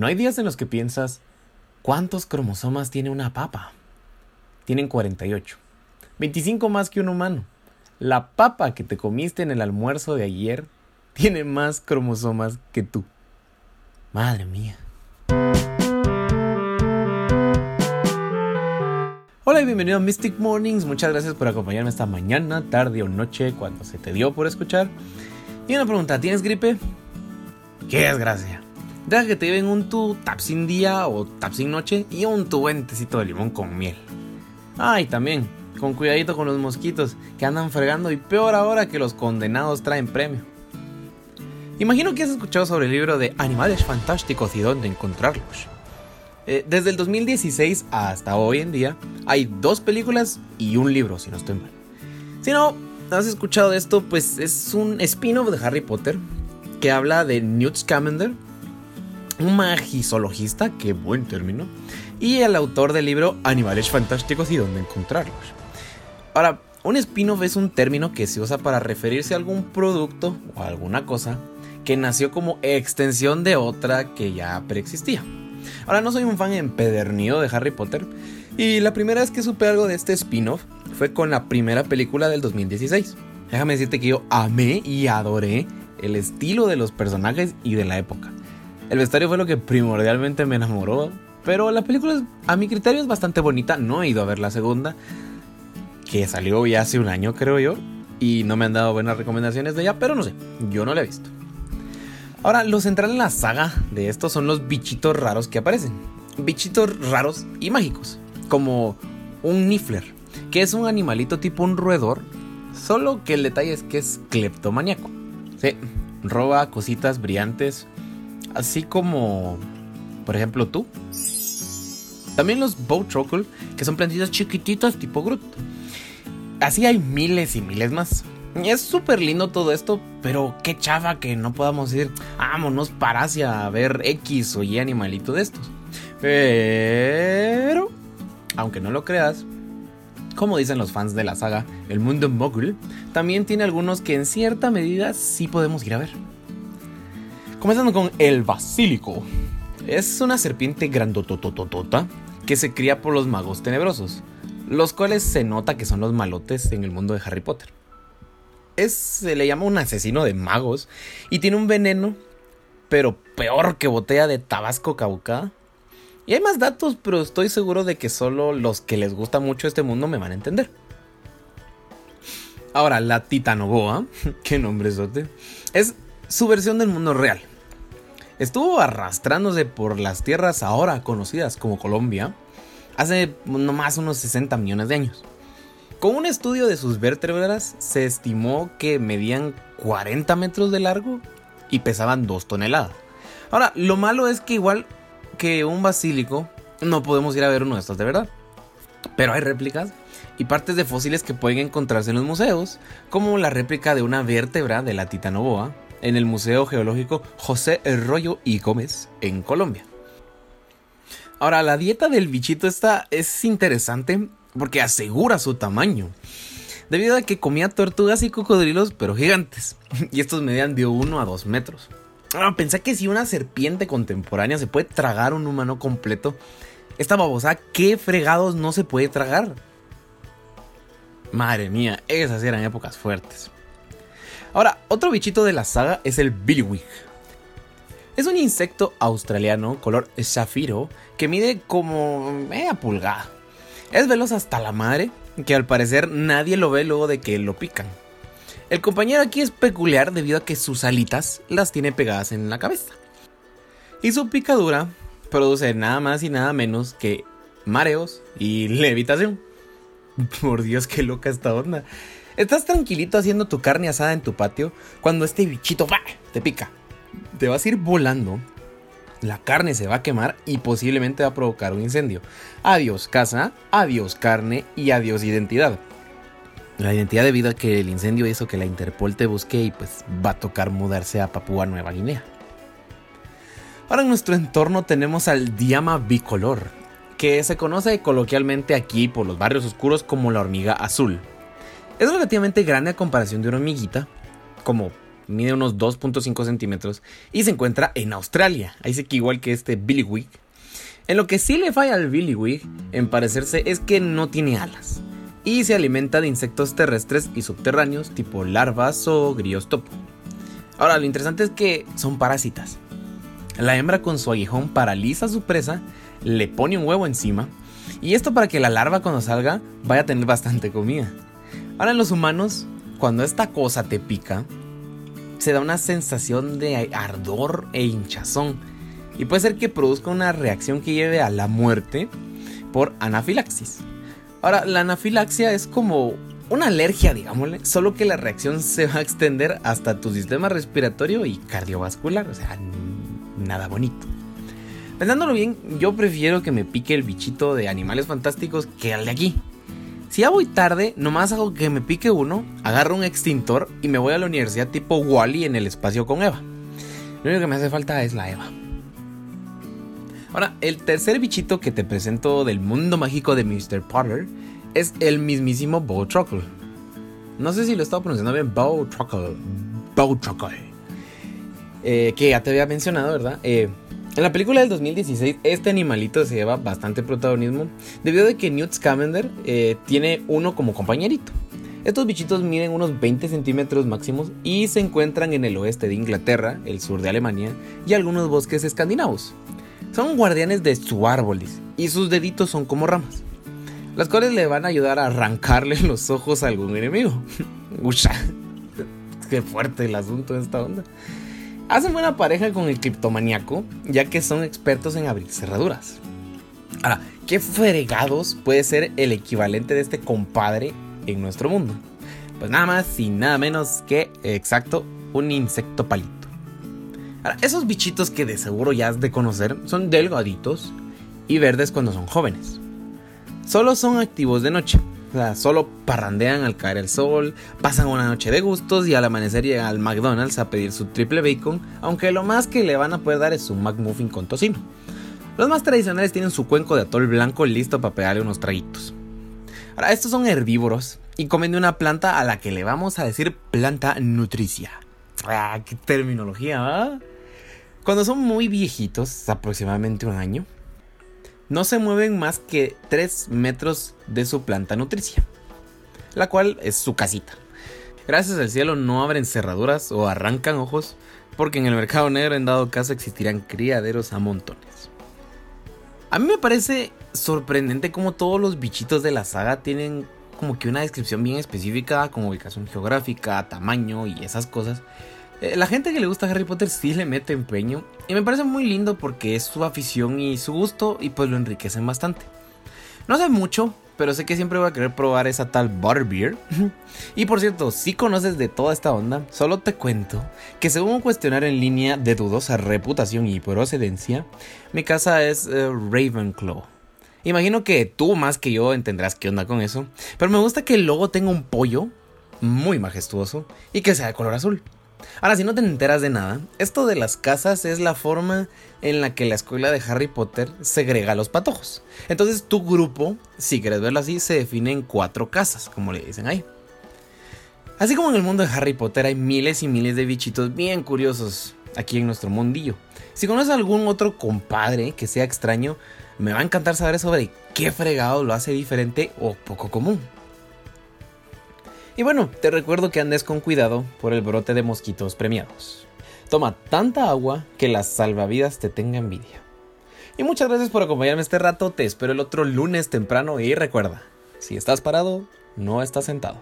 No hay días en los que piensas, ¿cuántos cromosomas tiene una papa? Tienen 48. 25 más que un humano. La papa que te comiste en el almuerzo de ayer tiene más cromosomas que tú. Madre mía. Hola y bienvenido a Mystic Mornings. Muchas gracias por acompañarme esta mañana, tarde o noche, cuando se te dio por escuchar. Y una pregunta, ¿tienes gripe? ¡Qué desgracia! Deja que te lleven un tu tapsin día o tapsin noche y un tu buentecito de limón con miel. Ay, también, con cuidadito con los mosquitos que andan fregando y peor ahora que los condenados traen premio. Imagino que has escuchado sobre el libro de Animales Fantásticos y dónde encontrarlos. Eh, desde el 2016 hasta hoy en día hay dos películas y un libro, si no estoy mal. Si no has escuchado de esto, pues es un spin-off de Harry Potter que habla de Newt Scamander, un magizoologista, qué buen término, y el autor del libro Animales Fantásticos y dónde encontrarlos. Ahora, un spin-off es un término que se usa para referirse a algún producto o alguna cosa que nació como extensión de otra que ya preexistía. Ahora, no soy un fan empedernido de Harry Potter, y la primera vez que supe algo de este spin-off fue con la primera película del 2016. Déjame decirte que yo amé y adoré el estilo de los personajes y de la época. El vestuario fue lo que primordialmente me enamoró, pero la película a mi criterio es bastante bonita, no he ido a ver la segunda, que salió ya hace un año creo yo, y no me han dado buenas recomendaciones de ella, pero no sé, yo no la he visto. Ahora, lo central en la saga de estos son los bichitos raros que aparecen. Bichitos raros y mágicos, como un Niffler, que es un animalito tipo un roedor, solo que el detalle es que es cleptomaníaco. Sí, roba cositas brillantes, así como, por ejemplo, tú. También los Bowtruckle, que son plantitas chiquititas tipo Groot. Así hay miles y miles más. Es súper lindo todo esto, pero qué chava que no podamos ir, vámonos para Asia a ver X o Y animalito de estos. Pero, aunque no lo creas, como dicen los fans de la saga, el mundo Mogul también tiene algunos que en cierta medida sí podemos ir a ver. Comenzando con el basílico. Es una serpiente grandotototota que se cría por los magos tenebrosos, los cuales se nota que son los malotes en el mundo de Harry Potter. Es, se le llama un asesino de magos y tiene un veneno, pero peor que botella de tabasco cabucada. Y hay más datos, pero estoy seguro de que solo los que les gusta mucho este mundo me van a entender. Ahora, la Titanoboa, qué nombre es es su versión del mundo real estuvo arrastrándose por las tierras ahora conocidas como Colombia hace nomás unos 60 millones de años. Con un estudio de sus vértebras se estimó que medían 40 metros de largo y pesaban 2 toneladas. Ahora, lo malo es que igual que un basílico, no podemos ir a ver uno de estos de verdad. Pero hay réplicas y partes de fósiles que pueden encontrarse en los museos, como la réplica de una vértebra de la titanoboa, en el Museo Geológico José Arroyo y Gómez en Colombia. Ahora, la dieta del bichito esta es interesante porque asegura su tamaño. Debido a que comía tortugas y cocodrilos, pero gigantes. Y estos medían de 1 a 2 metros. Ahora, pensé que si una serpiente contemporánea se puede tragar un humano completo, esta babosa, ¿qué fregados no se puede tragar? Madre mía, esas eran épocas fuertes. Ahora, otro bichito de la saga es el Billywig. Es un insecto australiano color zafiro que mide como media pulgada. Es veloz hasta la madre, que al parecer nadie lo ve luego de que lo pican. El compañero aquí es peculiar debido a que sus alitas las tiene pegadas en la cabeza. Y su picadura produce nada más y nada menos que mareos y levitación. Por Dios, qué loca esta onda. Estás tranquilito haciendo tu carne asada en tu patio cuando este bichito te pica. Te vas a ir volando, la carne se va a quemar y posiblemente va a provocar un incendio. Adiós casa, adiós carne y adiós identidad. La identidad debido a que el incendio hizo que la Interpol te busque y pues va a tocar mudarse a Papúa Nueva Guinea. Ahora en nuestro entorno tenemos al Diama bicolor, que se conoce coloquialmente aquí por los barrios oscuros como la hormiga azul. Es relativamente grande a comparación de una hormiguita, como mide unos 2.5 centímetros y se encuentra en Australia. Ahí sí que igual que este Billy En lo que sí le falla al Billy en parecerse es que no tiene alas y se alimenta de insectos terrestres y subterráneos tipo larvas o grillos topo. Ahora, lo interesante es que son parásitas. La hembra con su aguijón paraliza a su presa, le pone un huevo encima y esto para que la larva cuando salga vaya a tener bastante comida. Ahora en los humanos, cuando esta cosa te pica, se da una sensación de ardor e hinchazón. Y puede ser que produzca una reacción que lleve a la muerte por anafilaxis. Ahora, la anafilaxia es como una alergia, digámosle, solo que la reacción se va a extender hasta tu sistema respiratorio y cardiovascular, o sea, nada bonito. Pensándolo bien, yo prefiero que me pique el bichito de animales fantásticos que el de aquí. Si ya voy tarde, nomás hago que me pique uno, agarro un extintor y me voy a la universidad tipo Wally en el espacio con Eva. Lo único que me hace falta es la Eva. Ahora, el tercer bichito que te presento del mundo mágico de Mr. Potter es el mismísimo Bow Truckle. No sé si lo estaba pronunciando bien, Bow Truckle. Bow Truckle. Eh, que ya te había mencionado, ¿verdad? Eh, en la película del 2016, este animalito se lleva bastante protagonismo debido a que Newt Scamander eh, tiene uno como compañerito. Estos bichitos miden unos 20 centímetros máximos y se encuentran en el oeste de Inglaterra, el sur de Alemania y algunos bosques escandinavos. Son guardianes de su árboles y sus deditos son como ramas, las cuales le van a ayudar a arrancarle los ojos a algún enemigo. Usha, qué fuerte el asunto de esta onda. Hacen buena pareja con el criptomaniaco, ya que son expertos en abrir cerraduras. Ahora, ¿qué fregados puede ser el equivalente de este compadre en nuestro mundo? Pues nada más y nada menos que, exacto, un insecto palito. Ahora, esos bichitos que de seguro ya has de conocer son delgaditos y verdes cuando son jóvenes. Solo son activos de noche, solo parrandean al caer el sol, pasan una noche de gustos y al amanecer llegan al McDonald's a pedir su triple bacon, aunque lo más que le van a poder dar es su McMuffin con tocino. Los más tradicionales tienen su cuenco de atol blanco listo para pegarle unos traguitos. Ahora, estos son herbívoros y comen de una planta a la que le vamos a decir planta nutricia. Ah, qué terminología, ¿ah? Cuando son muy viejitos, aproximadamente un año, no se mueven más que 3 metros de su planta nutricia, la cual es su casita. Gracias al cielo no abren cerraduras o arrancan ojos, porque en el mercado negro en dado caso existirán criaderos a montones. A mí me parece sorprendente cómo todos los bichitos de la saga tienen como que una descripción bien específica, como ubicación geográfica, tamaño y esas cosas. Eh, la gente que le gusta Harry Potter sí le mete empeño y me parece muy lindo porque es su afición y su gusto y pues lo enriquecen bastante. No sé mucho, pero sé que siempre voy a querer probar esa tal Butterbeer. y por cierto, si conoces de toda esta onda, solo te cuento que según un cuestionario en línea de dudosa reputación y procedencia, mi casa es eh, Ravenclaw. Imagino que tú más que yo entenderás qué onda con eso, pero me gusta que el logo tenga un pollo muy majestuoso y que sea de color azul. Ahora, si no te enteras de nada, esto de las casas es la forma en la que la escuela de Harry Potter segrega a los patojos. Entonces, tu grupo, si quieres verlo así, se define en cuatro casas, como le dicen ahí. Así como en el mundo de Harry Potter hay miles y miles de bichitos bien curiosos aquí en nuestro mundillo. Si conoces algún otro compadre que sea extraño, me va a encantar saber sobre qué fregado lo hace diferente o poco común. Y bueno, te recuerdo que andes con cuidado por el brote de mosquitos premiados. Toma tanta agua que las salvavidas te tenga envidia. Y muchas gracias por acompañarme este rato, te espero el otro lunes temprano y recuerda, si estás parado, no estás sentado.